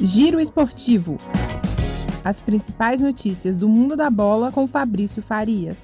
Giro Esportivo. As principais notícias do mundo da bola com Fabrício Farias.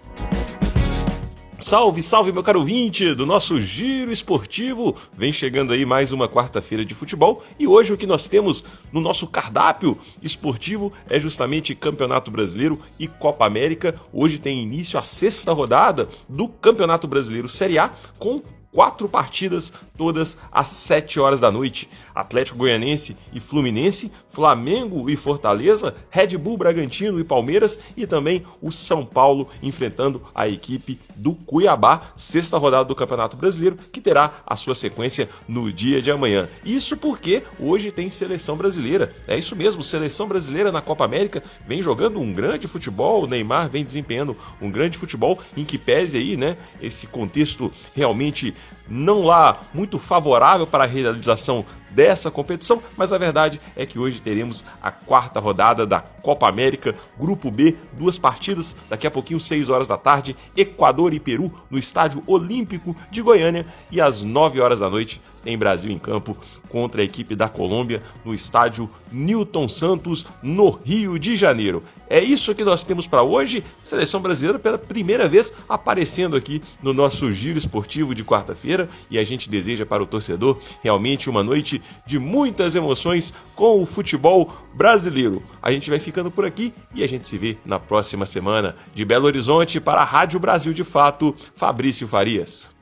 Salve, salve, meu caro ouvinte do nosso Giro Esportivo. Vem chegando aí mais uma quarta-feira de futebol e hoje o que nós temos no nosso cardápio esportivo é justamente Campeonato Brasileiro e Copa América. Hoje tem início a sexta rodada do Campeonato Brasileiro Série A com quatro partidas, todas às 7 horas da noite. Atlético Goianense e Fluminense, Flamengo e Fortaleza, Red Bull Bragantino e Palmeiras e também o São Paulo enfrentando a equipe do Cuiabá, sexta rodada do Campeonato Brasileiro, que terá a sua sequência no dia de amanhã. Isso porque hoje tem seleção brasileira. É isso mesmo, seleção brasileira na Copa América vem jogando um grande futebol, o Neymar vem desempenhando um grande futebol em que pese aí, né, esse contexto realmente não lá muito favorável para a realização dessa competição, mas a verdade é que hoje teremos a quarta rodada da Copa América, Grupo B, duas partidas, daqui a pouquinho, 6 horas da tarde, Equador e Peru no Estádio Olímpico de Goiânia e às 9 horas da noite em Brasil em campo contra a equipe da Colômbia no estádio Newton Santos, no Rio de Janeiro. É isso que nós temos para hoje. Seleção brasileira pela primeira vez aparecendo aqui no nosso giro esportivo de quarta-feira e a gente deseja para o torcedor realmente uma noite de muitas emoções com o futebol brasileiro. A gente vai ficando por aqui e a gente se vê na próxima semana. De Belo Horizonte para a Rádio Brasil de Fato, Fabrício Farias.